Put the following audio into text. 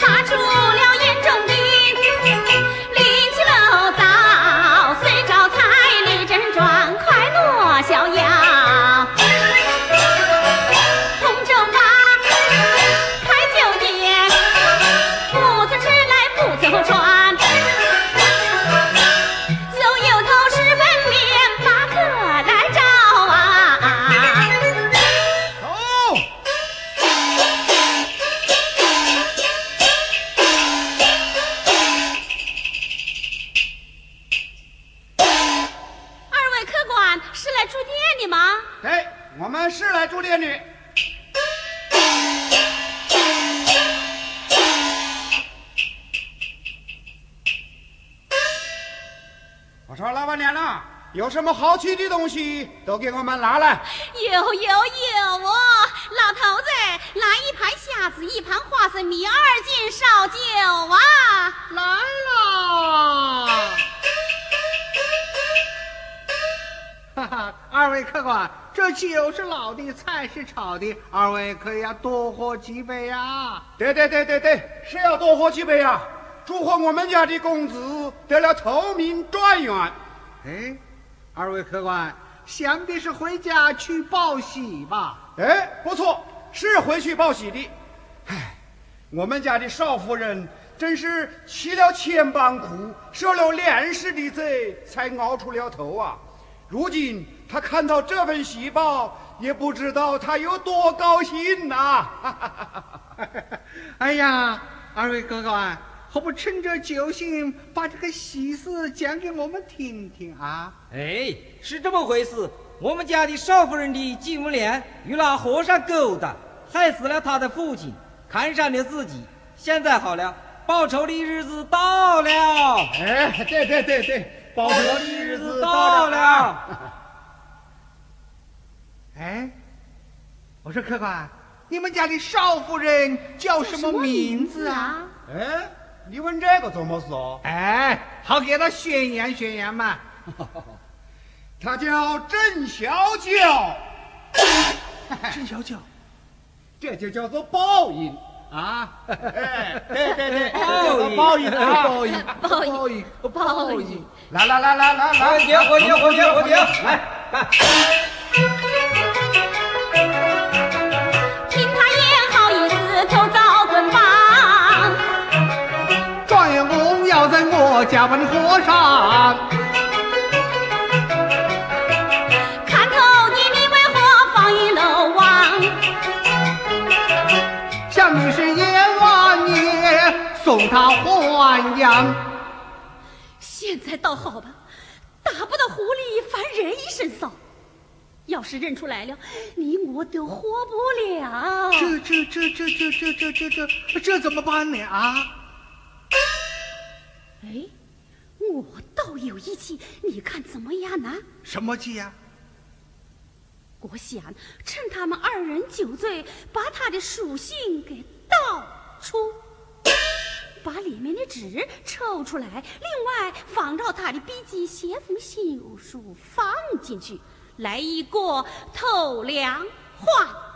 发出了严重的令旗楼道遂招财立正状快乐有什么好吃的东西，都给我们拿来。有有有哦，老头子，来一盘虾子，一盘花生米，二斤烧酒啊！来了。哈哈，二位客官，这酒是老的，菜是炒的，二位可以要多喝几杯呀。对对对对对，是要多喝几杯呀！祝贺我们家的公子得了头名状元。哎。二位客官，想必是回家去报喜吧？哎，不错，是回去报喜的。唉，我们家的少夫人真是吃了千般苦，受了连世的罪，才熬出了头啊！如今他看到这份喜报，也不知道他有多高兴呐！哎呀，二位哥哥啊。何不趁着酒兴，把这个喜事讲给我们听听啊？哎，是这么回事。我们家的少夫人的继母莲与那和尚勾搭，害死了他的父亲，看上了自己。现在好了，报仇的日子到了。哎，对对对对，报仇的日子到了。哎，我说客官，你们家的少夫人叫什么名字啊？哎。你问这个做么事哦？哎，好给他宣扬宣扬嘛。他叫郑小九。郑小九，这就叫做报应啊？报应报应报应报应报应来来来来来来。点火点火点火点来来。听他言好意思偷遭棍棒状元公要在我家门口上送他还阳。现在倒好吧，打不到狐狸，反人一身骚。要是认出来了，你我都活不了。这这这这这这这这这这怎么办呢？啊？哎。我倒有一计，你看怎么样呢？什么计呀？我想趁他们二人酒醉，把他的属性给倒出，把里面的纸抽出来，另外仿照他的笔迹写封信书放进去，来一个透梁画。